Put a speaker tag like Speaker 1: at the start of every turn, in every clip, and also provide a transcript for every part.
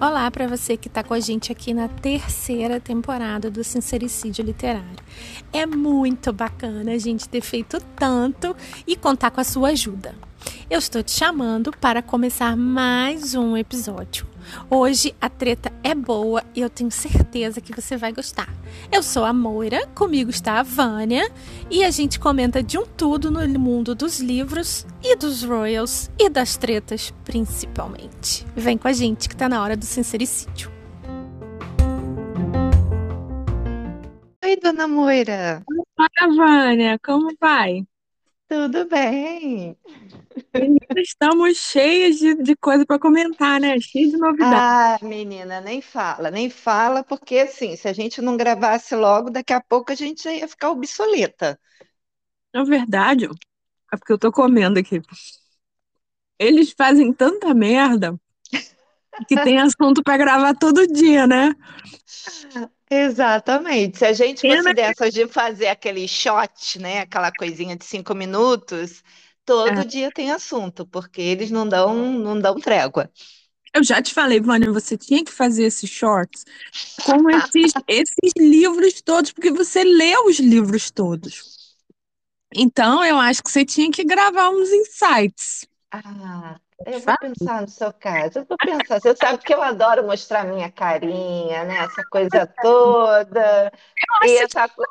Speaker 1: Olá para você que está com a gente aqui na terceira temporada do Sincericídio Literário. É muito bacana a gente ter feito tanto e contar com a sua ajuda. Eu estou te chamando para começar mais um episódio. Hoje a treta é boa e eu tenho certeza que você vai gostar. Eu sou a Moira, comigo está a Vânia e a gente comenta de um tudo no mundo dos livros e dos royals e das tretas principalmente. Vem com a gente que está na hora do sincericídio.
Speaker 2: Oi, dona Moira.
Speaker 1: Olá, Vânia, como vai?
Speaker 2: Tudo bem.
Speaker 1: Estamos cheias de, de coisa para comentar, né? Cheia de novidades.
Speaker 2: Ah, menina, nem fala, nem fala, porque assim, se a gente não gravasse logo, daqui a pouco a gente ia ficar obsoleta.
Speaker 1: Na verdade, é porque eu tô comendo aqui. Eles fazem tanta merda que tem assunto para gravar todo dia, né?
Speaker 2: Exatamente. Se a gente fosse dessas de fazer aquele shot, né? Aquela coisinha de cinco minutos, todo
Speaker 1: É.
Speaker 2: dia tem assunto, porque eles não dão, não dão trégua.
Speaker 1: Eu já te falei, Vânia, você tinha que fazer esses shorts com esses, esses livros todos, porque você lê os livros todos. Então, eu acho que você tinha que gravar uns insights.
Speaker 2: Ah, eu vou pensar no seu caso. Eu vou pensar. Você sabe que eu adoro mostrar minha carinha, né? Essa coisa toda. E essa, co-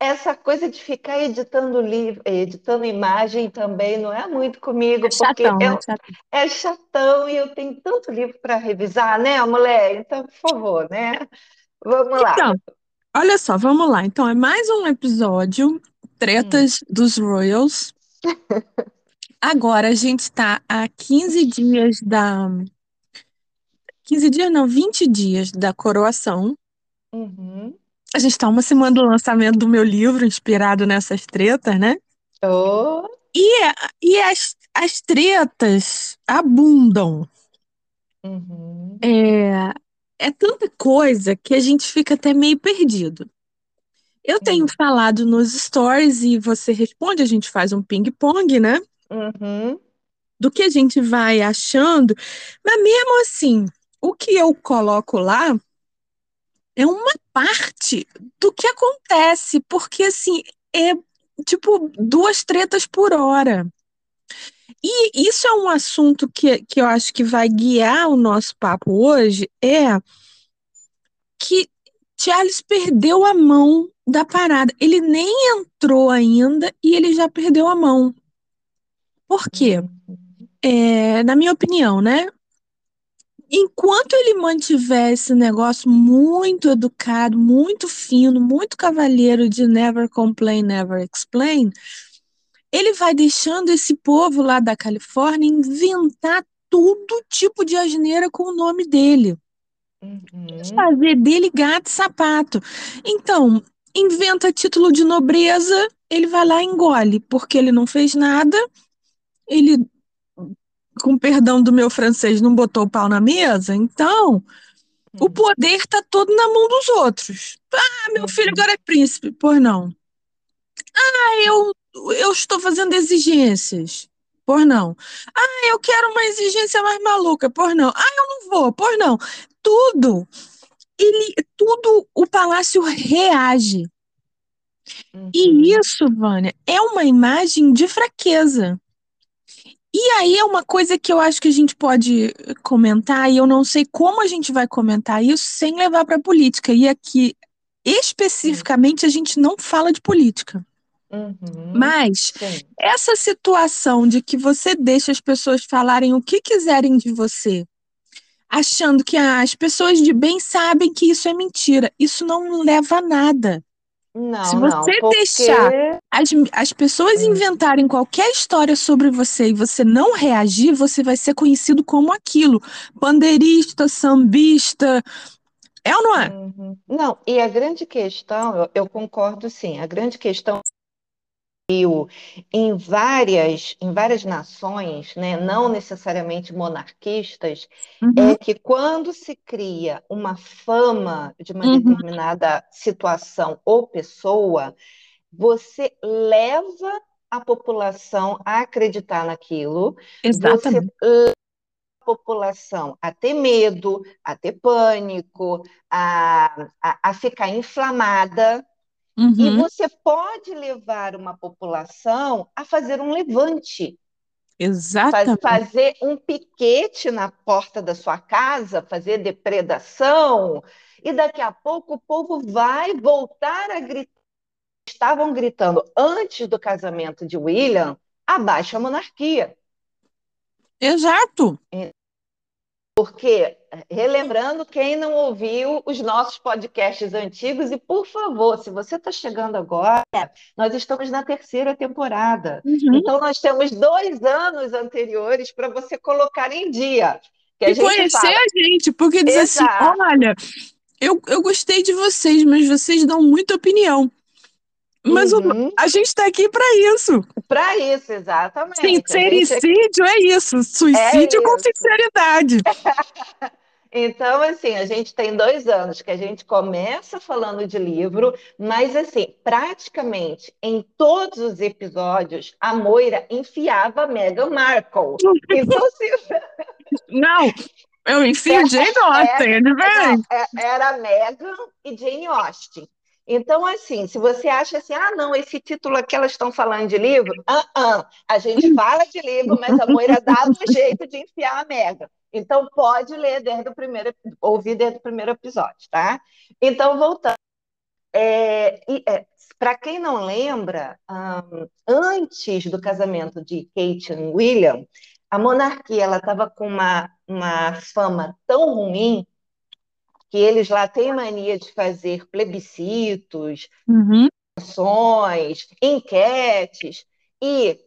Speaker 2: essa coisa de ficar editando livro, editando imagem também não é muito comigo,
Speaker 1: É
Speaker 2: porque
Speaker 1: chatão,
Speaker 2: eu,
Speaker 1: Chatão.
Speaker 2: é chatão e eu tenho tanto livro para revisar, né, mulher? Então, por favor, né? Vamos lá.
Speaker 1: Então, olha só, vamos lá. Então, é mais um episódio, Tretas dos Royals. Agora a gente está a 15 dias da. 15 dias, não, 20 dias da coroação.
Speaker 2: Uhum.
Speaker 1: A gente está uma semana do lançamento do meu livro, inspirado nessas tretas, né?
Speaker 2: Oh,
Speaker 1: E as, as tretas abundam.
Speaker 2: uhum.
Speaker 1: É, é tanta coisa que a gente fica até meio perdido. Eu tenho
Speaker 2: Hum.
Speaker 1: falado nos stories e você responde, a gente faz um ping-pong, né?
Speaker 2: Uhum.
Speaker 1: Do que a gente vai achando, mas mesmo assim, o que eu coloco lá é uma parte do que acontece, porque assim, é tipo duas tretas por hora. E isso é um assunto que, que eu acho que vai guiar o nosso papo hoje, é que Charles perdeu a mão da parada. Ele nem entrou ainda e ele já perdeu a mão. Por quê? É, na minha opinião, né? Enquanto ele mantiver esse negócio muito educado, muito fino, muito cavalheiro de never complain, never explain, ele vai deixando esse povo lá da Califórnia inventar todo tipo de asneira com o nome dele.
Speaker 2: Uhum.
Speaker 1: Fazer dele gato e sapato. Então, inventa título de nobreza, ele vai lá e engole, porque ele não fez nada, ele, com perdão do meu francês, não botou o pau na mesa, então o
Speaker 2: Hum.
Speaker 1: poder tá todo na mão dos outros. Ah, meu filho
Speaker 2: Uhum.
Speaker 1: agora é príncipe. Pois não. Ah, eu, eu estou fazendo exigências. Pois não. Ah, eu quero uma exigência mais maluca. Pois não. Ah, eu não vou. Pois não. Tudo. Ele, tudo o palácio reage. E
Speaker 2: Uhum.
Speaker 1: isso, Vânia, é uma imagem de fraqueza. E aí é uma coisa que eu acho que a gente pode comentar, e eu não sei como a gente vai comentar isso sem levar para a política. E aqui, especificamente, a gente não fala de política.
Speaker 2: Uhum.
Speaker 1: Mas
Speaker 2: Sim.
Speaker 1: essa situação de que você deixa as pessoas falarem o que quiserem de você, achando que ah, as pessoas de bem sabem que isso é mentira, isso não leva a nada. Se
Speaker 2: Não, não,
Speaker 1: você
Speaker 2: porque
Speaker 1: deixar as, as pessoas
Speaker 2: Hum.
Speaker 1: inventarem qualquer história sobre você e você não reagir, você vai ser conhecido como aquilo. Bandeirista, sambista. É ou não é?
Speaker 2: Uhum. Não, e a grande questão, eu, eu concordo sim, a grande questão Brasil, em várias, em várias nações, né, não necessariamente monarquistas,
Speaker 1: Uhum,
Speaker 2: é que quando se cria uma fama de uma
Speaker 1: uhum,
Speaker 2: determinada situação ou pessoa, você leva a população a acreditar naquilo,
Speaker 1: Exatamente.
Speaker 2: você a população a ter medo, a ter pânico, a, a, a ficar inflamada. Uhum. E você pode levar uma população a fazer um levante.
Speaker 1: Exatamente.
Speaker 2: Fazer um piquete na porta da sua casa, fazer depredação, e daqui a pouco o povo vai voltar a gritar. Estavam gritando antes do casamento de William, abaixo a monarquia.
Speaker 1: Exato.
Speaker 2: Porque, relembrando, quem não ouviu os nossos podcasts antigos, e por favor, se você está chegando agora, nós estamos na terceira temporada. Uhum. Então, nós temos dois anos anteriores para você colocar em dia.
Speaker 1: e conhecer fala... a gente, porque diz assim, Exato. assim: olha, eu, eu gostei de vocês, mas vocês dão muita opinião. Mas uhum. o, a gente está aqui para isso.
Speaker 2: Para isso, exatamente.
Speaker 1: Sincericídio gente... é isso. Suicídio é com sinceridade.
Speaker 2: Então, assim, a gente tem dois anos que a gente começa falando de livro, mas, assim, praticamente em todos os episódios, a Moira enfiava Meghan Markle. Então, se...
Speaker 1: Não, eu enfio Jane Austen, é diferente.
Speaker 2: É, era Meghan e Jane Austen. Então, assim, se você acha assim, ah, não, esse título aqui elas estão falando de livro, ah, ah, a gente fala de livro, mas a Moira dá um jeito de enfiar a mega. Então, pode ler desde o primeiro, ouvir desde o primeiro episódio, tá? Então, voltando. É, é, Para quem não lembra, um, antes do casamento de Kate e William, a monarquia ela estava com uma, uma fama tão ruim que eles lá têm mania de fazer plebiscitos,
Speaker 1: uhum.
Speaker 2: ações, enquetes, e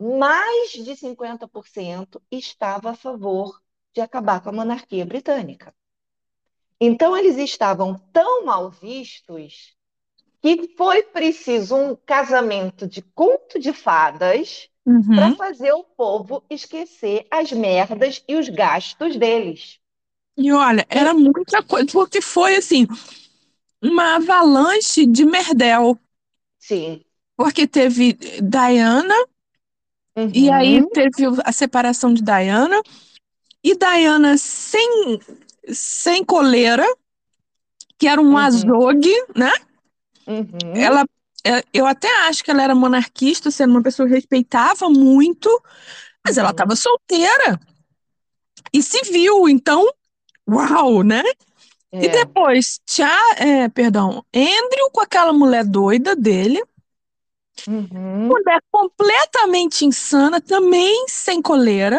Speaker 2: mais de 50% estava a favor de acabar com a monarquia britânica. Então, eles estavam tão mal vistos que foi preciso um casamento de conto de fadas uhum. para fazer o povo esquecer as merdas e os gastos deles.
Speaker 1: E olha, era muita coisa, porque foi assim, uma avalanche de merdel.
Speaker 2: Sim.
Speaker 1: Porque teve Diana, uhum. e aí teve a separação de Diana, e Diana sem, sem coleira, que era um uhum. azogue, né?
Speaker 2: Uhum.
Speaker 1: Ela, é, eu até acho que ela era monarquista, sendo uma pessoa que respeitava muito, mas ela estava uhum. solteira e civil, então uau, né? É. E depois, tia, é, perdão, Andrew com aquela mulher doida dele.
Speaker 2: Uhum.
Speaker 1: Mulher completamente insana, também sem coleira.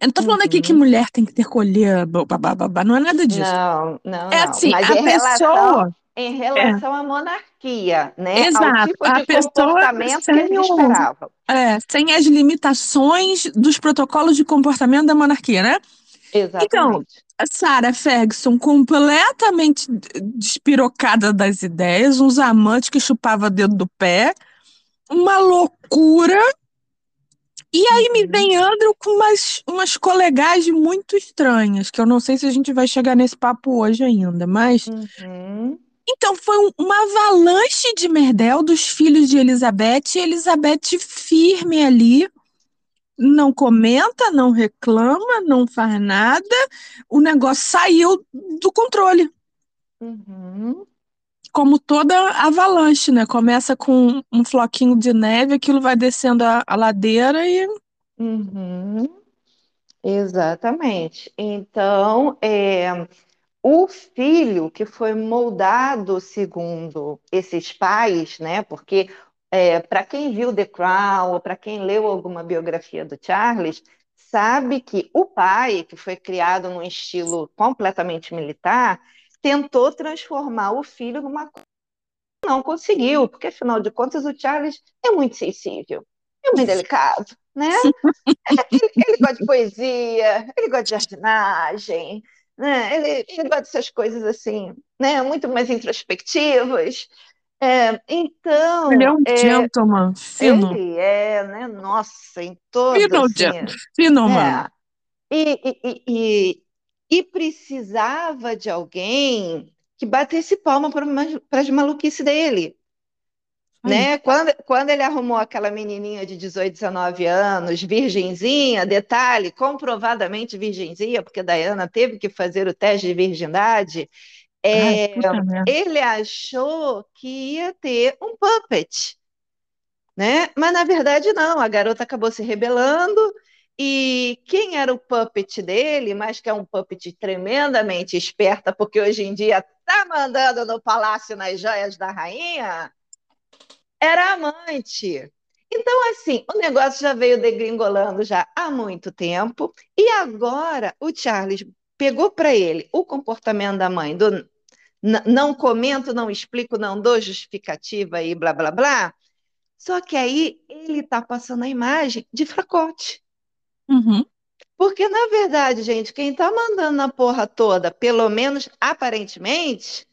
Speaker 1: Eu não tô falando uhum. aqui que uhum. mulher tem que ter coleira, babá, não é nada disso.
Speaker 2: Não, não,
Speaker 1: é assim, Mas a pessoa... Relação,
Speaker 2: em relação é. à monarquia, né? Exato. Ao tipo de a pessoa comportamento que eles esperavam.
Speaker 1: É, sem as limitações dos protocolos de comportamento da monarquia, né?
Speaker 2: Exatamente.
Speaker 1: Então, a Sarah Ferguson completamente despirocada das ideias, uns amantes que chupava dedo do pé, uma loucura. E aí me uhum. vem Andrew com umas, umas colegas muito estranhas, que eu não sei se a gente vai chegar nesse papo hoje ainda, mas.
Speaker 2: Uhum.
Speaker 1: Então foi uma avalanche de merdel dos filhos de Elizabeth, e Elizabeth firme ali, não comenta, não reclama, não faz nada, o negócio saiu do controle.
Speaker 2: Uhum.
Speaker 1: Como toda avalanche, né? Começa com um floquinho de neve, aquilo vai descendo a, a ladeira e.
Speaker 2: Uhum. Exatamente. Então, é, o filho que foi moldado segundo esses pais, né? Porque é, para quem viu The Crown ou para quem leu alguma biografia do Charles, sabe que o pai, que foi criado num estilo completamente militar, tentou transformar o filho numa não conseguiu, porque afinal de contas o Charles é muito sensível, é muito delicado, né? ele, ele gosta de poesia, ele gosta de jardinagem, né? Ele, ele gosta dessas coisas assim, né? Muito mais introspectivas. É, então.
Speaker 1: Ele é um é, gentleman, fino.
Speaker 2: Ele é, né? Nossa, em todo.
Speaker 1: Fino,
Speaker 2: assim,
Speaker 1: fino, é.
Speaker 2: E, e, e, e, precisava de alguém que batesse palma para as maluquices dele. né? Quando, quando ele arrumou aquela menininha de 18, 19 anos, virgenzinha, detalhe, comprovadamente virgenzinha, porque Diana teve que fazer o teste de virgindade, é, Ai, ele achou que ia ter um puppet, né? Mas na verdade não, a garota acabou se rebelando e quem era o puppet dele, mas que é um puppet tremendamente esperta, porque hoje em dia tá mandando no palácio nas joias da rainha, era amante. Então, assim, o negócio já veio degringolando já há muito tempo, e agora o Charles pegou para ele o comportamento da mãe do não comento, não explico, não dou justificativa e blá blá blá. Só que aí ele está passando a imagem de fracote.
Speaker 3: Uhum.
Speaker 2: Porque, na verdade, gente, quem está mandando na porra toda, pelo menos aparentemente,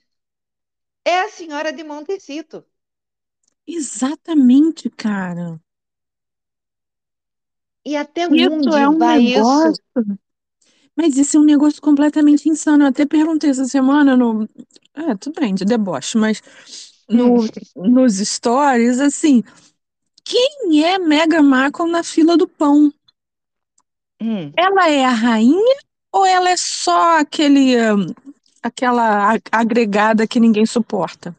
Speaker 2: é a senhora de Montecito.
Speaker 1: Exatamente, cara.
Speaker 2: E até isso onde é um vai
Speaker 1: negócio... isso? Mas isso é um negócio completamente insano. Eu até perguntei essa semana no. É, tudo bem, de deboche, mas no, nos stories, assim, quem é Mega Markle na fila do pão? Hum. Ela é a rainha ou ela é só aquele aquela agregada que ninguém suporta?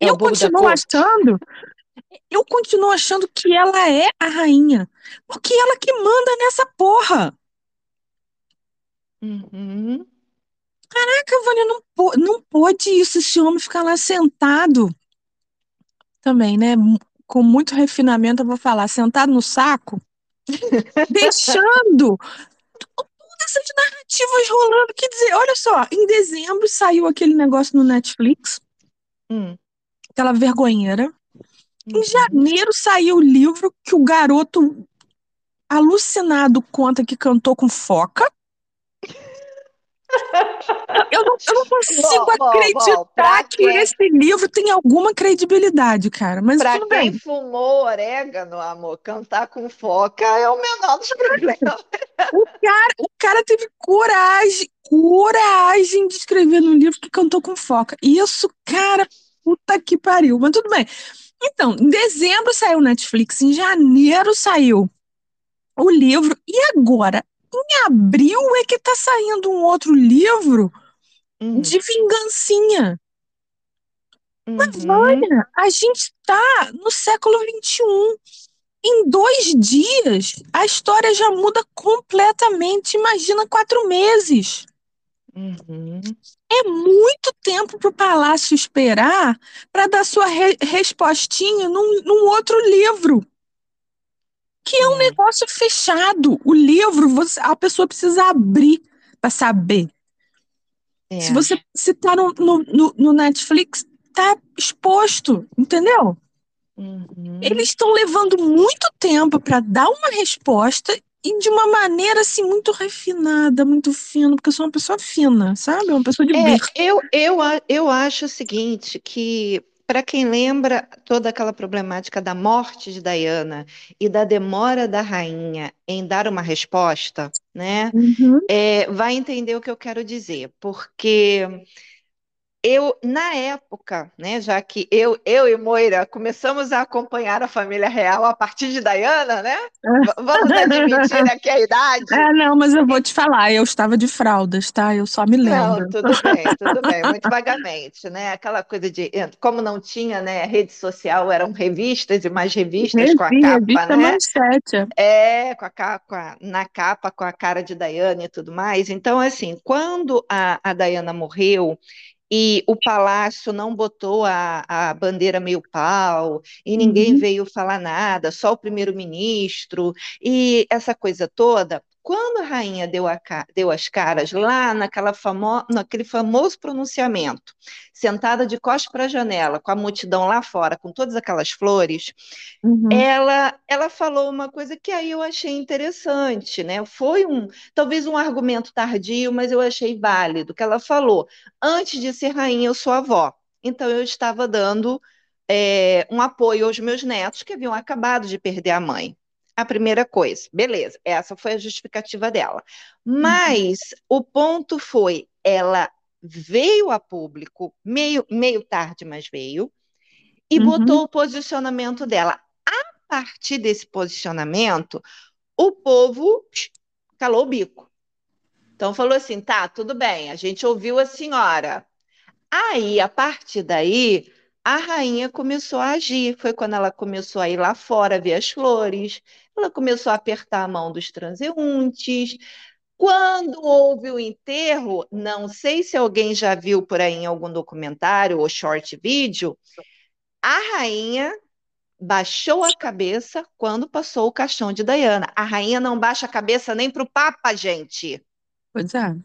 Speaker 1: É eu continuo achando, eu continuo achando que ela é a rainha, porque ela que manda nessa porra.
Speaker 2: Uhum.
Speaker 1: Caraca, Vânia, não, não pode isso, esse homem ficar lá sentado. Também, né? Com muito refinamento, eu vou falar, sentado no saco, deixando todas essas narrativas rolando. Quer dizer, olha só, em dezembro saiu aquele negócio no Netflix, hum. aquela vergonheira. Uhum. Em janeiro saiu o livro que o garoto alucinado conta que cantou com foca. Eu não, eu não consigo bom, acreditar bom, bom. que quem... esse livro tem alguma credibilidade, cara. Mas
Speaker 2: pra
Speaker 1: tudo
Speaker 2: quem
Speaker 1: bem.
Speaker 2: fumou orégano, amor, cantar com foca é o menor dos problemas.
Speaker 1: o, cara, o cara teve coragem, coragem de escrever no livro que cantou com foca. Isso, cara, puta que pariu. Mas tudo bem. Então, em dezembro saiu Netflix, em janeiro saiu o livro, e agora em abril é que tá saindo um outro livro uhum. de vingancinha. Uhum. Mas, olha, a gente tá no século XXI. Em dois dias, a história já muda completamente. Imagina quatro meses.
Speaker 2: Uhum.
Speaker 1: É muito tempo para o palácio esperar para dar sua re respostinha num, num outro livro que é um é. negócio fechado. O livro, você, a pessoa precisa abrir para saber. É. Se você se tá no, no, no, Netflix, tá exposto, entendeu?
Speaker 2: Uhum.
Speaker 1: Eles estão levando muito tempo para dar uma resposta e de uma maneira assim muito refinada, muito fina, porque eu sou uma pessoa fina, sabe? Uma pessoa de
Speaker 2: é, eu, eu, eu acho o seguinte, que para quem lembra toda aquela problemática da morte de Diana e da demora da rainha em dar uma resposta, né,
Speaker 1: uhum.
Speaker 2: é, vai entender o que eu quero dizer, porque eu, na época, né, já que eu, eu e Moira começamos a acompanhar a família real a partir de Diana, né? Vamos admitir aqui a idade.
Speaker 1: É, não, mas eu vou te falar, eu estava de fraldas, tá? Eu só me lembro.
Speaker 2: Não, tudo bem, tudo bem, muito vagamente, né? Aquela coisa de, como não tinha, né, rede social, eram revistas e mais revistas Revi, com a capa, revista né?
Speaker 1: Manchete.
Speaker 2: É, com a capa, na capa com a cara de Diana e tudo mais. Então, assim, quando a, a Diana morreu, e o palácio não botou a, a bandeira meio pau, e ninguém uhum. veio falar nada, só o primeiro-ministro, e essa coisa toda. Quando a rainha deu, a, deu as caras lá naquela famo, naquele famoso pronunciamento, sentada de costas para a janela, com a multidão lá fora, com todas aquelas flores, uhum. ela, ela falou uma coisa que aí eu achei interessante, né? Foi um, talvez um argumento tardio, mas eu achei válido, que ela falou, antes de ser rainha, eu sou avó. Então eu estava dando é, um apoio aos meus netos que haviam acabado de perder a mãe a primeira coisa. Beleza, essa foi a justificativa dela. Uhum. Mas uhum. o ponto foi, ela veio a público, meio, meio tarde, mas veio, e uhum. botou o posicionamento dela. A partir desse posicionamento, o povo calou o bico. Então falou assim: tá, tudo bem, a gente ouviu a senhora. Aí, a partir daí, a rainha começou a agir. Foi quando ela começou a ir lá fora ver as flores, ela começou a apertar a mão dos transeuntes. Quando houve o enterro, não sei se alguém já viu por aí em algum documentário ou short vídeo, a rainha baixou a cabeça quando passou o caixão de Diana. A rainha não baixa a cabeça nem para o Papa, gente.
Speaker 1: Pois é.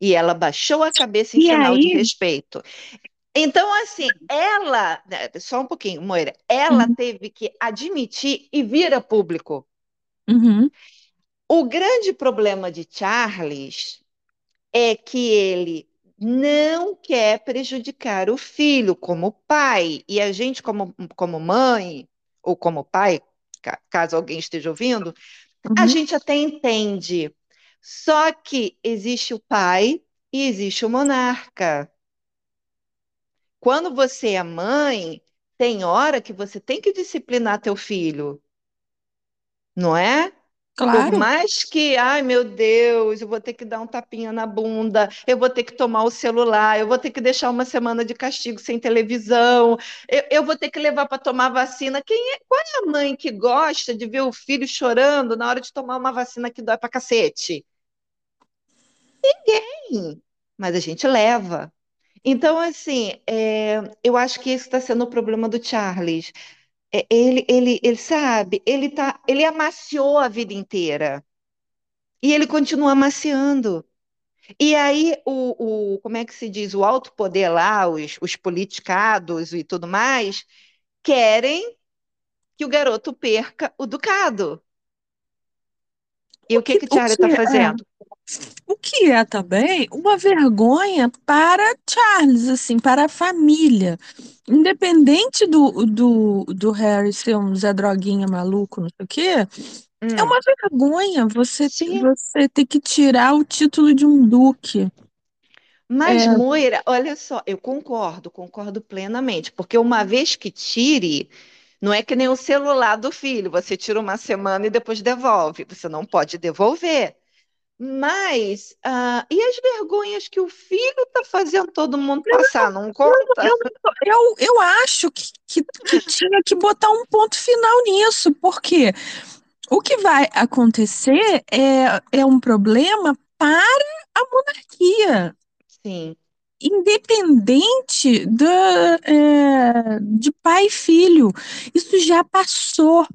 Speaker 2: E ela baixou a cabeça em e sinal aí? de respeito. Então, assim, ela, né, só um pouquinho, Moira, ela uhum. teve que admitir e vir a público.
Speaker 1: Uhum.
Speaker 2: O grande problema de Charles é que ele não quer prejudicar o filho como pai, e a gente, como, como mãe, ou como pai, caso alguém esteja ouvindo, uhum. a gente até entende. Só que existe o pai e existe o monarca. Quando você é mãe, tem hora que você tem que disciplinar teu filho, não é?
Speaker 1: Claro.
Speaker 2: Por mais que, ai meu Deus, eu vou ter que dar um tapinha na bunda, eu vou ter que tomar o celular, eu vou ter que deixar uma semana de castigo sem televisão, eu, eu vou ter que levar para tomar vacina. Quem é, qual é a mãe que gosta de ver o filho chorando na hora de tomar uma vacina que dói para cacete? Ninguém. Mas a gente leva. Então, assim, é, eu acho que esse está sendo o problema do Charles. É, ele, ele, ele sabe, ele tá, ele amaciou a vida inteira. E ele continua amaciando. E aí, o, o, como é que se diz? O alto poder lá, os, os politicados e tudo mais, querem que o garoto perca o ducado. E o, o que, que, que Charlie está fazendo?
Speaker 1: O que é também uma vergonha para Charles, assim, para a família. Independente do, do, do Harry ser um Zé Droguinha maluco, não sei o quê, hum. é uma vergonha você, você ter que tirar o título de um duque.
Speaker 2: Mas, é... Moira, olha só, eu concordo, concordo plenamente, porque uma vez que tire, não é que nem o celular do filho, você tira uma semana e depois devolve, você não pode devolver. Mas, uh, e as vergonhas que o filho está fazendo todo mundo passar, não conta?
Speaker 1: Eu, eu, eu acho que, que, que, tinha que botar um ponto final nisso, porque o que vai acontecer é, é um problema para a monarquia.
Speaker 2: Sim.
Speaker 1: Independente da, é, de pai e filho. Isso já passou.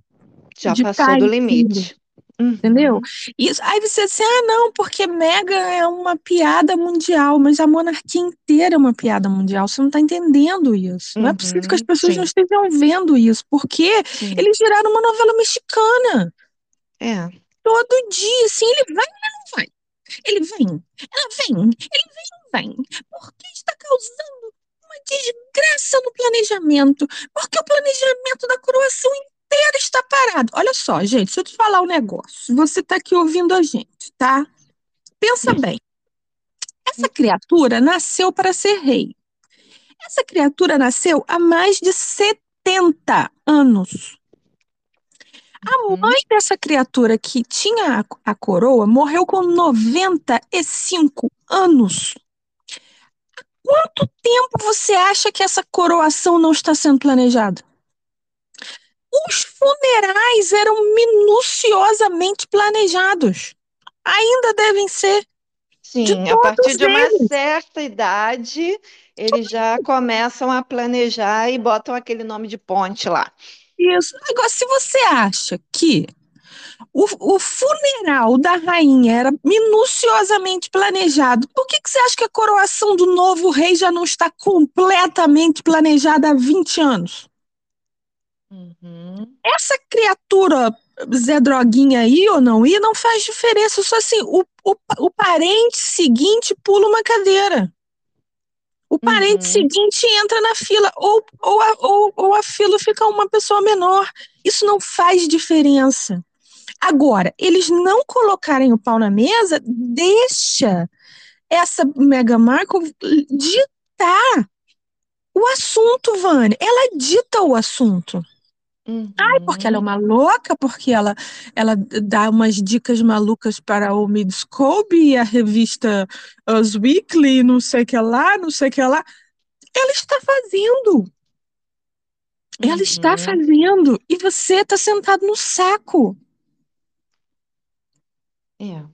Speaker 2: Já passou do limite.
Speaker 1: Uhum. Entendeu? Isso, aí você assim, ah, não, porque Mega é uma piada mundial, mas a monarquia inteira é uma piada mundial. Você não está entendendo isso. Uhum. Não é possível que as uhum, pessoas sim. não estejam vendo isso, porque sim. eles geraram uma novela mexicana.
Speaker 2: É.
Speaker 1: Todo dia, assim, ele vai ou não vai? Ele vem, ela vem, ele vem não vem? Porque está causando uma desgraça no planejamento, porque o planejamento da coroação inteiro está parado. Olha só, gente, deixa eu te falar um negócio. Você está aqui ouvindo a gente, tá? Pensa bem. Essa criatura nasceu para ser rei. Essa criatura nasceu há mais de 70 anos. A uhum. mãe dessa criatura que tinha a, a coroa morreu com 95 anos. Há quanto tempo você acha que essa coroação não está sendo planejada? Os funerais eram minuciosamente planejados. Ainda devem ser.
Speaker 2: Sim, a partir de uma certa idade, eles já começam a planejar e botam aquele nome de ponte lá.
Speaker 1: Isso. Agora, se você acha que o, o, funeral da rainha era minuciosamente planejado. Por que, que você acha que a coroação do novo rei já não está completamente planejada há 20 anos?
Speaker 2: Uhum.
Speaker 1: Essa criatura Zé Droguinha aí ou não ir não faz diferença. Só assim, o, o, o parente seguinte pula uma cadeira. O parente uhum. seguinte entra na fila, ou, ou, a, ou, ou a fila fica uma pessoa menor. Isso não faz diferença. Agora, eles não colocarem o pau na mesa, deixa essa Mega Markle ditar o assunto, Vânia. Ela dita o assunto.
Speaker 2: Uhum.
Speaker 1: Ai, porque ela é uma louca, porque ela, ela dá umas dicas malucas para o Midscope e a revista Us Weekly, não sei o que lá, não sei o que lá. Ela está fazendo. Ela está
Speaker 2: Uhum.
Speaker 1: fazendo. E você está sentado no saco.
Speaker 2: É.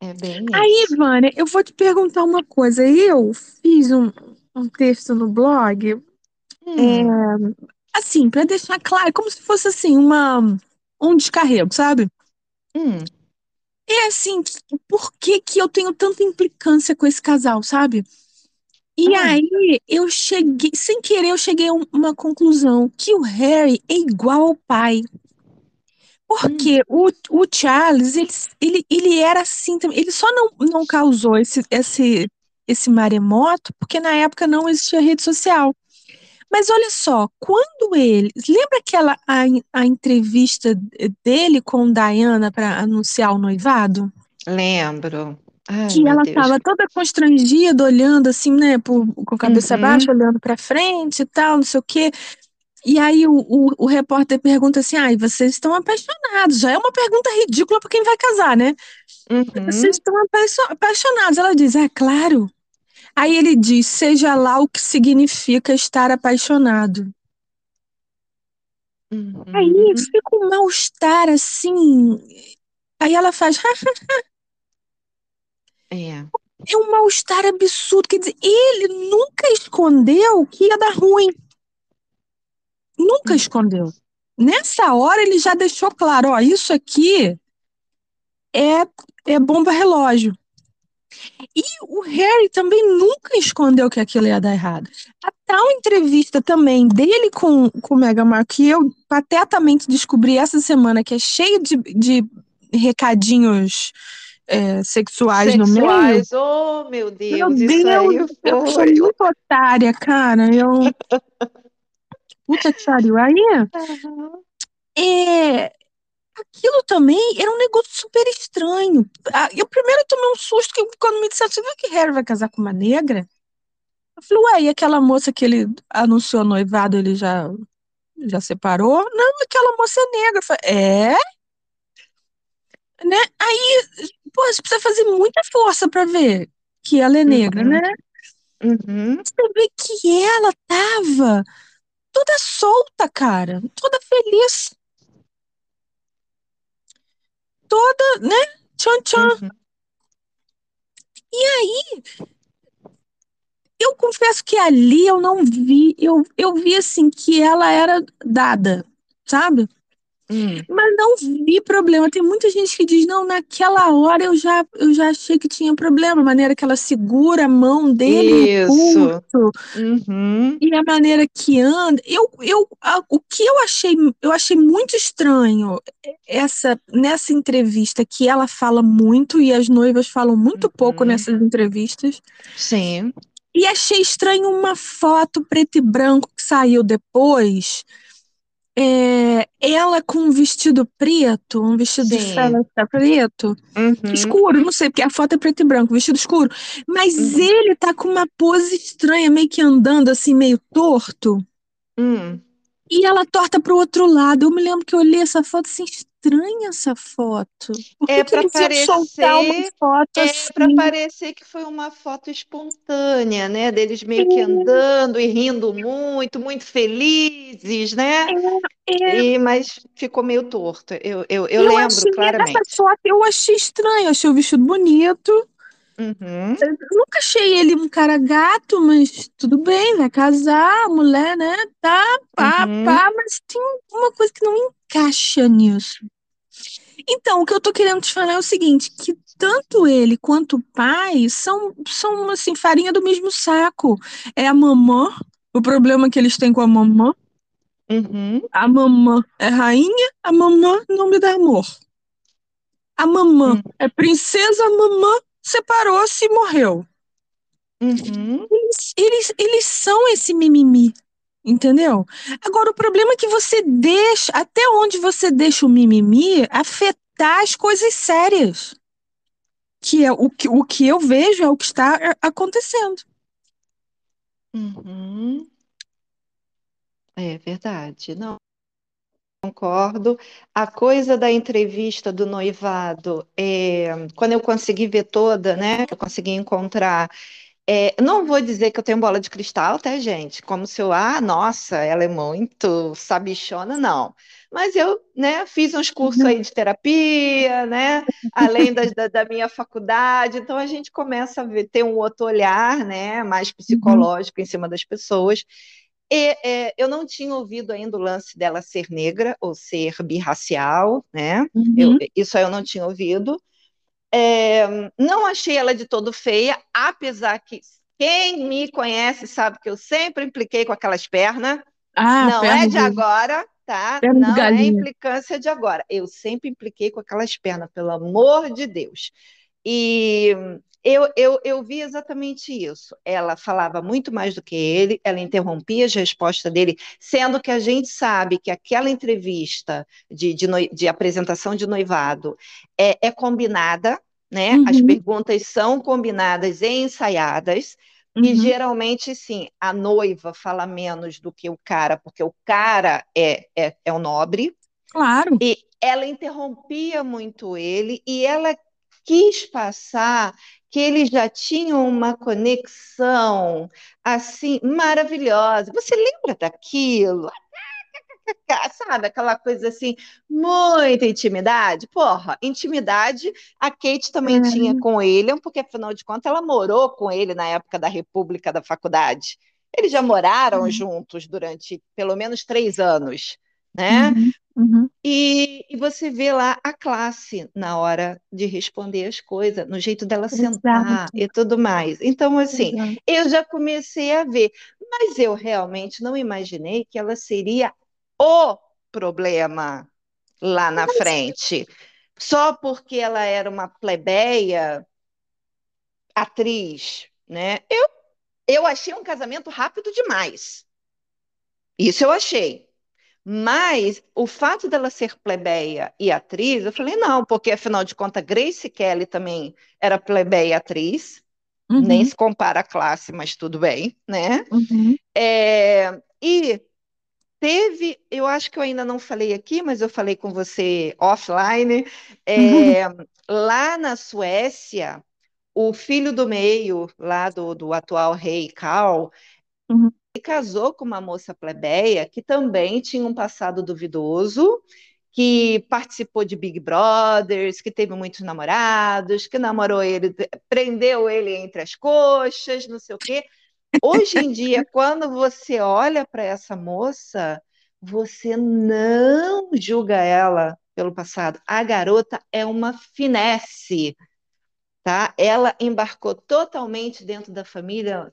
Speaker 2: É bem
Speaker 1: Aí,
Speaker 2: isso.
Speaker 1: Vânia, eu vou te perguntar uma coisa. Eu fiz um, um texto no blog,
Speaker 2: Hum,
Speaker 1: assim, para deixar claro, como se fosse assim, uma, um descarrego, sabe?
Speaker 2: hum,
Speaker 1: É assim, por que que eu tenho tanta implicância com esse casal, sabe? E
Speaker 2: ah,
Speaker 1: aí eu cheguei, sem querer, eu cheguei a um- uma conclusão, que o Harry é igual ao pai.
Speaker 2: hum,
Speaker 1: Porque o, o Charles, ele, ele, ele era assim também. Ele só não, não causou esse, esse, esse maremoto porque na época não existia rede social. Mas olha só, quando ele. Lembra aquela a, a entrevista dele com Diana para anunciar o noivado?
Speaker 2: lembro. Ai,
Speaker 1: Que ela estava toda constrangida, olhando assim, né, por, com a cabeça baixa,
Speaker 2: Uhum,
Speaker 1: olhando para frente e tal, não sei o quê. E aí o, o, o repórter pergunta assim: ai, vocês estão apaixonados? Já é uma pergunta ridícula para quem vai casar, né? Vocês
Speaker 2: uhum,
Speaker 1: estão apaixo- apaixonados? Ela diz: é claro. Aí ele diz: seja lá o que significa estar apaixonado. Aí
Speaker 2: uhum.
Speaker 1: fica um mal-estar assim. Aí ela faz:
Speaker 2: É.
Speaker 1: é um mal-estar absurdo. Quer dizer, ele nunca escondeu que ia dar ruim. Nunca
Speaker 2: Uhum.
Speaker 1: escondeu. Nessa hora ele já deixou claro: ó, isso aqui é, é bomba relógio. E o Harry também nunca escondeu que aquilo ia dar errado. A tal entrevista também dele com, com o Meghan Markle, que eu patetamente descobri essa semana, que é cheio de, de recadinhos é, sexuais no meio.
Speaker 2: Sexuais, oh meu
Speaker 1: Meu
Speaker 2: Deus, aí
Speaker 1: Deus, eu sou muito otária, cara. Eu. Puta que pariu. Aí,
Speaker 2: Aham.
Speaker 1: é, aquilo também era um negócio super estranho. Ah, Eu primeiro tomei um susto que, quando me disseram, você viu que Harry vai casar com uma negra? Eu falei, ué, e aquela moça que ele anunciou noivado, ele já, já separou? Não, aquela moça é negra. Eu falei, é? Né? Aí, pô, você precisa fazer muita força pra ver que ela é negra, né?
Speaker 2: Uhum, uhum,
Speaker 1: Você vê que ela tava toda solta, cara, toda feliz, toda, né? Tchan, tchan.
Speaker 2: uhum.
Speaker 1: Eu confesso que ali eu não vi, eu, eu vi assim que ela era dada, sabe?
Speaker 2: Hum,
Speaker 1: Mas não vi problema. Tem muita gente que diz, não, naquela hora eu já, eu já achei que tinha problema, a maneira que ela segura a mão dele
Speaker 2: Isso.
Speaker 1: pulso
Speaker 2: Uhum,
Speaker 1: e a maneira que anda. Eu, eu, a- o que eu achei, eu achei muito estranho essa nessa entrevista que ela fala muito e as noivas falam muito pouco
Speaker 2: uhum.
Speaker 1: nessas entrevistas.
Speaker 2: Sim,
Speaker 1: E achei estranho uma foto preto e branco que saiu depois. É, ela com um vestido preto, um vestido de
Speaker 2: sim.
Speaker 1: festa preto,
Speaker 2: Uhum,
Speaker 1: escuro, não sei, porque a foto é preto e branco, vestido escuro. Mas
Speaker 2: uhum,
Speaker 1: ele tá com uma pose estranha, meio que andando assim, meio torto.
Speaker 2: hum.
Speaker 1: E ela torta pro outro lado. Eu me lembro que eu olhei essa foto assim, estranha essa foto. Por que
Speaker 2: É para
Speaker 1: soltar uma
Speaker 2: parecer,
Speaker 1: foto
Speaker 2: é para
Speaker 1: assim?
Speaker 2: parecer que foi uma foto espontânea, né? Deles meio que andando e rindo muito, muito felizes, né?
Speaker 1: É,
Speaker 2: E, mas ficou meio torto. Eu, eu, eu
Speaker 1: eu
Speaker 2: lembro
Speaker 1: achei, essa
Speaker 2: claramente.
Speaker 1: foto eu achei estranho, achei o vestido bonito.
Speaker 2: Uhum,
Speaker 1: Eu nunca achei ele um cara gato, mas tudo bem, vai casar, mulher, né? Tá, pá,
Speaker 2: uhum,
Speaker 1: pá, mas tem uma coisa que não encaixa nisso. Então, o que eu tô querendo te falar é o seguinte, que tanto ele quanto o pai são, são assim, farinha do mesmo saco. É a mamã, o problema que eles têm com a mamã.
Speaker 2: uhum,
Speaker 1: A mamã é rainha, a mamã não me dá amor. A mamã
Speaker 2: uhum,
Speaker 1: é princesa, a mamã separou-se e morreu.
Speaker 2: uhum.
Speaker 1: Eles, eles, eles são esse mimimi, entendeu? Agora, o problema é que você deixa, até onde você deixa o mimimi afetar as coisas sérias. Que é o que, o que eu vejo é o que está é, acontecendo.
Speaker 2: Uhum. É verdade. Não, concordo. A coisa da entrevista do noivado, é, quando eu consegui ver toda, né? Eu consegui encontrar. É, não vou dizer que eu tenho bola de cristal, tá, gente? Como se eu, ah, nossa, ela é muito sabichona, não. Mas eu, né, fiz uns cursos aí de terapia, né, além da, da minha faculdade, então a gente começa a ver, ter um outro olhar, né, mais
Speaker 1: Uhum.
Speaker 2: psicológico em cima das pessoas. E é, eu não tinha ouvido ainda o lance dela ser negra ou ser birracial, né? Eu,
Speaker 1: Uhum.
Speaker 2: isso aí eu não tinha ouvido. É, não achei ela de todo feia, apesar que quem me conhece sabe que eu sempre impliquei com aquelas pernas.
Speaker 1: Ah,
Speaker 2: Não
Speaker 1: perna
Speaker 2: é de
Speaker 1: de,
Speaker 2: agora, tá?
Speaker 1: perna
Speaker 2: Não é implicância de agora. Eu sempre impliquei com aquelas pernas, pelo amor de Deus. E eu, eu, eu vi exatamente isso. Ela falava muito mais do que ele, ela interrompia as respostas dele, sendo que a gente sabe que aquela entrevista de, de, noi- de apresentação de noivado é, é combinada, né? As
Speaker 1: Uhum,
Speaker 2: perguntas são combinadas e ensaiadas. E
Speaker 1: uhum.
Speaker 2: geralmente, sim, a noiva fala menos do que o cara, porque o cara é, é, é o nobre,
Speaker 1: Claro.
Speaker 2: e ela interrompia muito ele e ela quis passar que eles já tinham uma conexão assim maravilhosa. Você lembra daquilo? Sabe, aquela coisa assim, muita intimidade. Porra, intimidade a Kate também tinha
Speaker 1: É,
Speaker 2: com ele, porque afinal de contas ela morou com ele na época da República da Faculdade. Eles já moraram
Speaker 1: uhum,
Speaker 2: juntos durante pelo menos três anos, né?
Speaker 1: uhum, uhum.
Speaker 2: E, e você vê lá a classe na hora de responder as coisas, no jeito dela sentar
Speaker 1: Exato,
Speaker 2: e tudo mais. Então, assim,
Speaker 1: exato.
Speaker 2: eu já comecei a ver, mas eu realmente não imaginei que ela seria o problema lá na frente. Só porque ela era uma plebeia atriz, né? Eu, eu achei um casamento rápido demais. Isso eu achei. Mas o fato dela ser plebeia e atriz, eu falei, não, porque afinal de contas, Grace Kelly também era plebeia e atriz, nem
Speaker 1: Uhum,
Speaker 2: se compara a classe, mas tudo bem, né?
Speaker 1: uhum,
Speaker 2: É, e teve, eu acho que eu ainda não falei aqui, mas eu falei com você offline,
Speaker 1: uhum,
Speaker 2: é, lá na Suécia, o filho do meio, lá do, do atual rei Carl,
Speaker 1: uhum.
Speaker 2: E casou com uma moça plebeia que também tinha um passado duvidoso, que participou de Big Brothers, que teve muitos namorados, que namorou ele, prendeu ele entre as coxas, não sei o quê. Hoje em dia, quando você olha para essa moça, você não julga ela pelo passado. A garota é uma finesse, tá? Ela embarcou totalmente dentro da família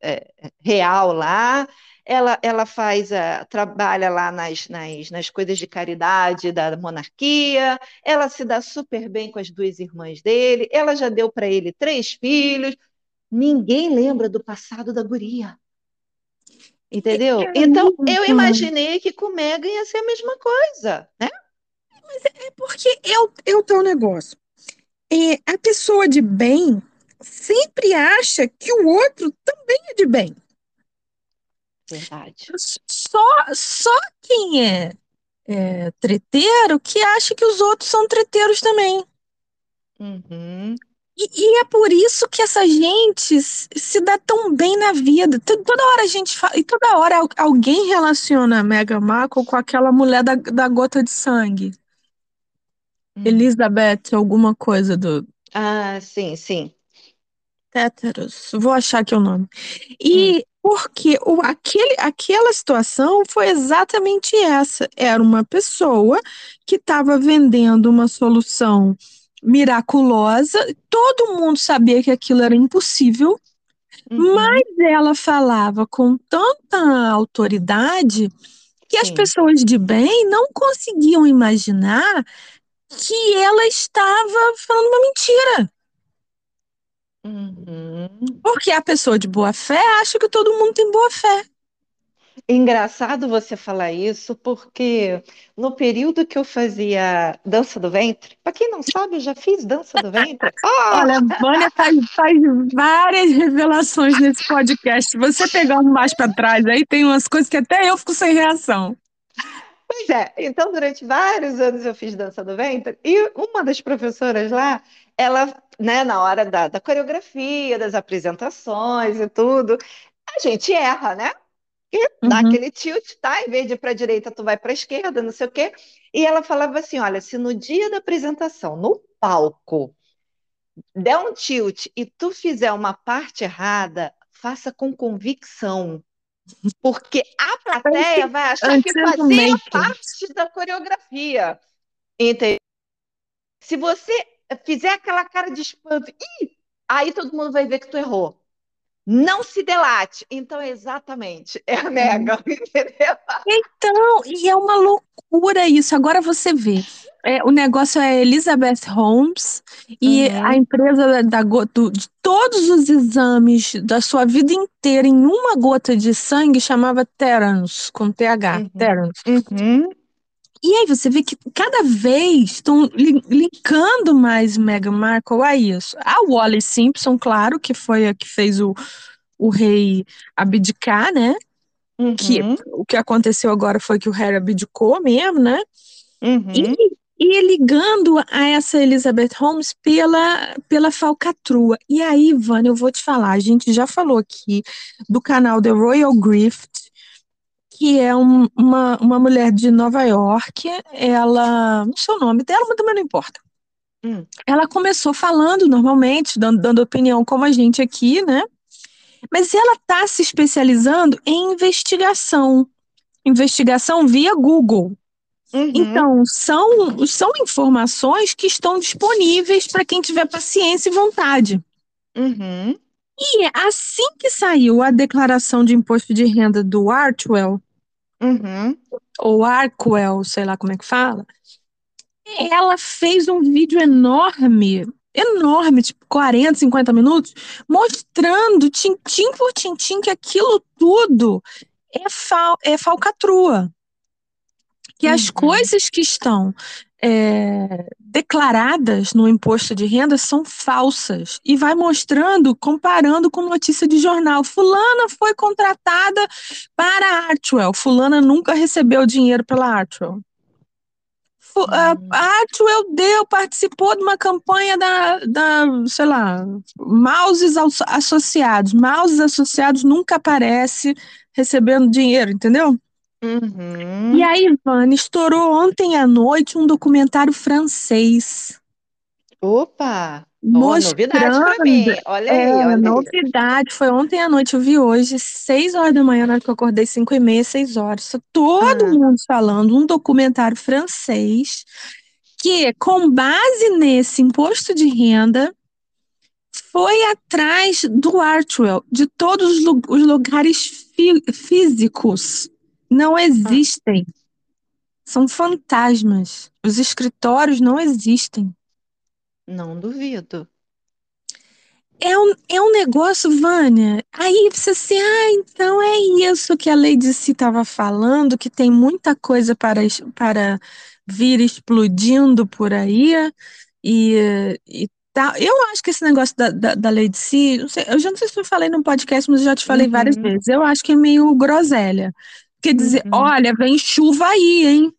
Speaker 2: é, real lá. Ela, ela faz, a, trabalha lá nas, nas, nas coisas de caridade da monarquia. Ela se dá super bem com as duas irmãs dele. Ela já deu para ele três filhos. Ninguém lembra do passado da guria. Entendeu? Então, eu imaginei que com Megan ia ser a mesma coisa, né?
Speaker 1: É porque é o, é o teu negócio. É, a pessoa de bem sempre acha que o outro também é de bem.
Speaker 2: Verdade.
Speaker 1: Só, só quem é, é treteiro que acha que os outros são treteiros também.
Speaker 2: Uhum.
Speaker 1: E, e é por isso que essa gente se dá tão bem na vida. Toda hora a gente fala, e toda hora al- alguém relaciona a Meghan Markle com aquela mulher da, da gota de sangue.
Speaker 2: Hum.
Speaker 1: Elizabeth, alguma coisa do
Speaker 2: Ah, sim, sim.
Speaker 1: Téteros. Vou achar aqui o nome.
Speaker 2: Hum,
Speaker 1: E porque o, aquele, aquela situação foi exatamente essa. Era uma pessoa que estava vendendo uma solução miraculosa. Todo mundo sabia que aquilo era impossível,
Speaker 2: uhum,
Speaker 1: mas ela falava com tanta autoridade que as
Speaker 2: sim.
Speaker 1: pessoas de bem não conseguiam imaginar que ela estava falando uma mentira.
Speaker 2: Uhum.
Speaker 1: Porque a pessoa de boa fé acha que todo mundo tem boa fé.
Speaker 2: Engraçado você falar isso, porque no período que eu fazia dança do ventre, para quem não sabe, eu já fiz dança do ventre.
Speaker 1: Oh! Olha, a Vânia faz, faz, várias revelações nesse podcast. Se você pegar um mais para trás, aí tem umas coisas que até eu fico sem reação.
Speaker 2: Pois é, então durante vários anos eu fiz dança do ventre e uma das professoras lá, ela, né, na hora da, da coreografia, das apresentações e tudo, a gente erra, né? E uhum. dá aquele tilt, tá? Em vez de ir para a direita, tu vai para a esquerda, não sei o quê. E ela falava assim: olha, se no dia da apresentação, no palco, der um tilt e tu fizer uma parte errada, faça com convicção. Porque a plateia vai achar que fazia parte da coreografia. Entendeu? Se você fizer aquela cara de espanto, Ih! aí todo mundo vai ver que tu errou. Não se delate. Então, exatamente, é a uhum. Mega, entendeu?
Speaker 1: Então, e é uma loucura isso. Agora você vê. É, o negócio é Elizabeth Holmes e uhum. a empresa da, do, de todos os exames da sua vida inteira em uma gota de sangue chamava Terence, com TH, uhum. Terence.
Speaker 2: Uhum.
Speaker 1: E aí você vê que cada vez estão linkando mais Meghan Markle a isso. A Wally Simpson, claro, que foi a que fez o, o rei abdicar, né? Uhum. Que o que aconteceu agora foi que o Harry abdicou mesmo, né?
Speaker 2: Uhum. E,
Speaker 1: e ligando a essa Elizabeth Holmes pela, pela falcatrua. E aí, Vânia, eu vou te falar, a gente já falou aqui do canal The Royal Grift, que é um, uma, uma mulher de Nova York. Ela. Não sei o nome dela, mas também não importa.
Speaker 2: Hum.
Speaker 1: Ela começou falando normalmente, dando, dando opinião como a gente aqui, né? Mas ela está se especializando em investigação. Investigação via Google.
Speaker 2: Uhum.
Speaker 1: Então, são, são informações que estão disponíveis para quem tiver paciência e vontade.
Speaker 2: Uhum.
Speaker 1: E assim que saiu a declaração de imposto de renda do Artwell,
Speaker 2: Uhum.
Speaker 1: Ou Arkwell, sei lá como é que fala. Ela fez um vídeo enorme, enorme, tipo 40, 50 minutos, mostrando tintim por tintim que aquilo tudo é, fal é falcatrua. Que uhum. as coisas que estão é, declaradas no imposto de renda são falsas e vai mostrando, comparando com notícia de jornal. Fulana foi contratada para a Artwell. Fulana nunca recebeu dinheiro pela Artwell. A hum. Artwell deu, participou de uma campanha da, da sei lá, mouses associados. Mouses associados nunca aparece recebendo dinheiro, entendeu?
Speaker 2: Uhum.
Speaker 1: E aí, Ivana, estourou ontem à noite um documentário francês.
Speaker 2: Opa!
Speaker 1: Mostrando,
Speaker 2: oh, novidade pra mim. Olha aí, é, olha
Speaker 1: novidade. Foi ontem à noite, eu vi hoje, seis horas da manhã, na hora que eu acordei, cinco e meia, seis horas. Todo ah. mundo falando, um documentário francês que, com base nesse imposto de renda, foi atrás do Artwell, de todos os lugares fí físicos não ah. existem. São fantasmas. Os escritórios não existem.
Speaker 2: Não duvido.
Speaker 1: É um, é um negócio, Vânia. Aí você assim, ah, então é isso que a Lady Si estava falando, que tem muita coisa para, para vir explodindo por aí. E, e tal. Eu acho que esse negócio da, da, da Lady Si, eu já não sei se eu falei no podcast, mas eu já te falei uhum. várias vezes. Eu acho que é meio groselha. Quer dizer, uhum. olha, vem chuva aí, hein?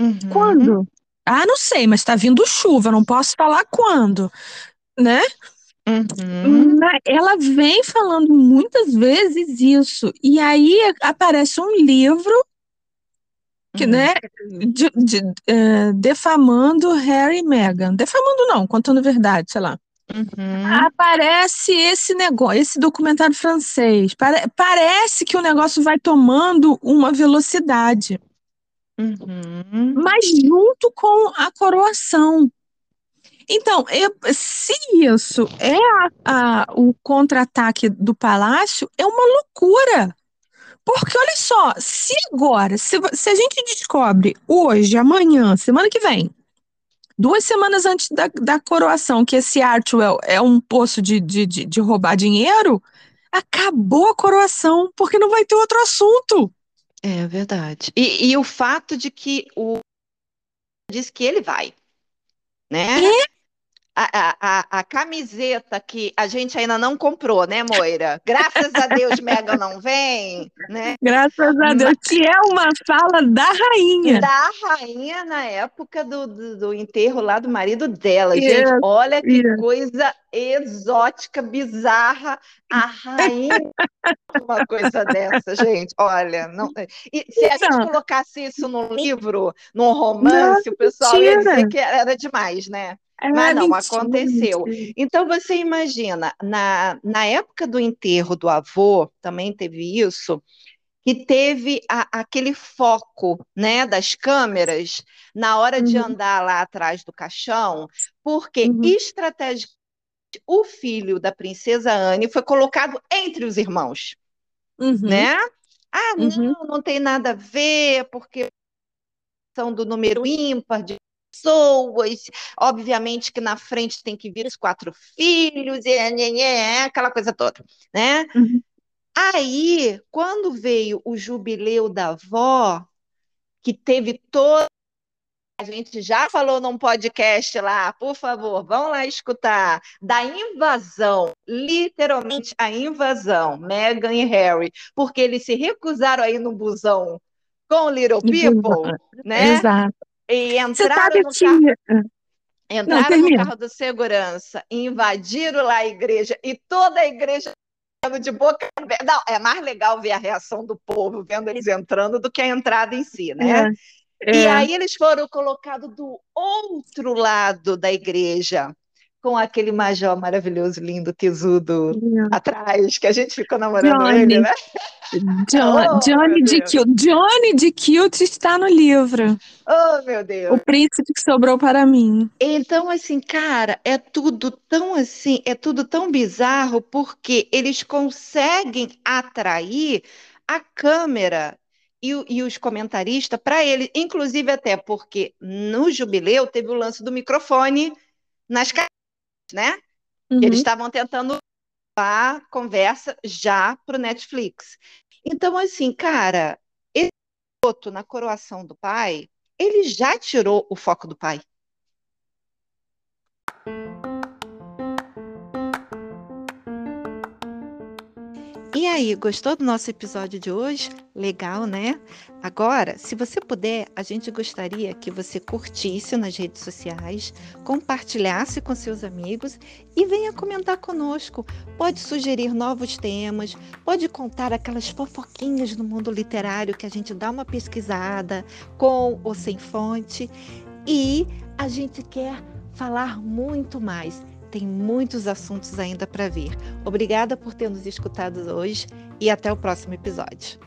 Speaker 2: Uhum.
Speaker 1: Quando? Ah, não sei, mas tá vindo chuva, não posso falar quando, né?
Speaker 2: Uhum.
Speaker 1: Ela vem falando muitas vezes isso. E aí aparece um livro que, uhum. né, de, de, uh, defamando Harry e Meghan. Defamando não, contando verdade, sei lá.
Speaker 2: Uhum.
Speaker 1: Aparece esse negócio, esse documentário francês. Pare, parece que o negócio vai tomando uma velocidade.
Speaker 2: Uhum.
Speaker 1: Mas junto com a coroação. Então, eu, se isso é a, a, o contra-ataque do palácio, é uma loucura. Porque olha só, se agora, se, se a gente descobre hoje, amanhã, semana que vem, duas semanas antes da, da coroação, que esse Artwell é um poço de, de, de, de roubar dinheiro, acabou a coroação, porque não vai ter outro assunto.
Speaker 2: É verdade. E, e o fato de que o diz que ele vai, né?
Speaker 1: É
Speaker 2: a, a, a, camiseta que a gente ainda não comprou, né, Moira? Graças a Deus, Mega não vem, né?
Speaker 1: Graças a Deus, que é uma fala da rainha.
Speaker 2: Da rainha na época do, do, do enterro lá do marido dela. Gente, olha que coisa exótica, bizarra. A rainha uma coisa dessa, gente. Olha, não... e se a gente colocasse isso num livro, num romance, não, o pessoal ia dizer que era demais, né? É Mas não, mentira, aconteceu. Mentira. Então você imagina, na, na época do enterro do avô, também teve isso, que teve a, aquele foco né, das câmeras na hora uhum. de andar lá atrás do caixão, porque uhum. estrategicamente o filho da princesa Anne foi colocado entre os irmãos. Uhum. Né? Ah, não, uhum. não tem nada a ver, porque são do número ímpar de pessoas, obviamente que na frente tem que vir os quatro filhos, e é, é, aquela coisa toda, né? Uhum. Aí, quando veio o jubileu da avó, que teve todo. A gente já falou num podcast lá, por favor, vão lá escutar, da invasão, literalmente a invasão, Meghan e Harry, porque eles se recusaram a ir no busão com Little People, né?
Speaker 1: Exato.
Speaker 2: E entraram no carro. Entraram Não, no carro de segurança, invadiram lá a igreja e toda a igreja de boca aberta. Não, é mais legal ver a reação do povo vendo eles entrando do que a entrada em si, né? É, é. E aí eles foram colocados do outro lado da igreja, com aquele major maravilhoso, lindo, tesudo é. atrás, que a gente ficou namorando Johnny. ele, né?
Speaker 1: John, oh, Johnny, de Kilt. Johnny de Kilt está no livro.
Speaker 2: Oh, meu Deus.
Speaker 1: O príncipe que sobrou para mim.
Speaker 2: Então, assim, cara, é tudo tão assim, é tudo tão bizarro porque eles conseguem atrair a câmera e, e os comentaristas para ele, inclusive até porque no jubileu teve o lance do microfone nas né? Uhum. Eles estavam tentando a conversa já para o Netflix. Então, assim, cara, esse outro na coroação do pai, ele já tirou o foco do pai. E aí, gostou do nosso episódio de hoje? Legal, né? Agora, se você puder, a gente gostaria que você curtisse nas redes sociais, compartilhasse com seus amigos e venha comentar conosco. Pode sugerir novos temas, pode contar aquelas fofoquinhas no mundo literário que a gente dá uma pesquisada, com ou sem fonte. E a gente quer falar muito mais tem muitos assuntos ainda para vir. Obrigada por ter nos escutado hoje e até o próximo episódio.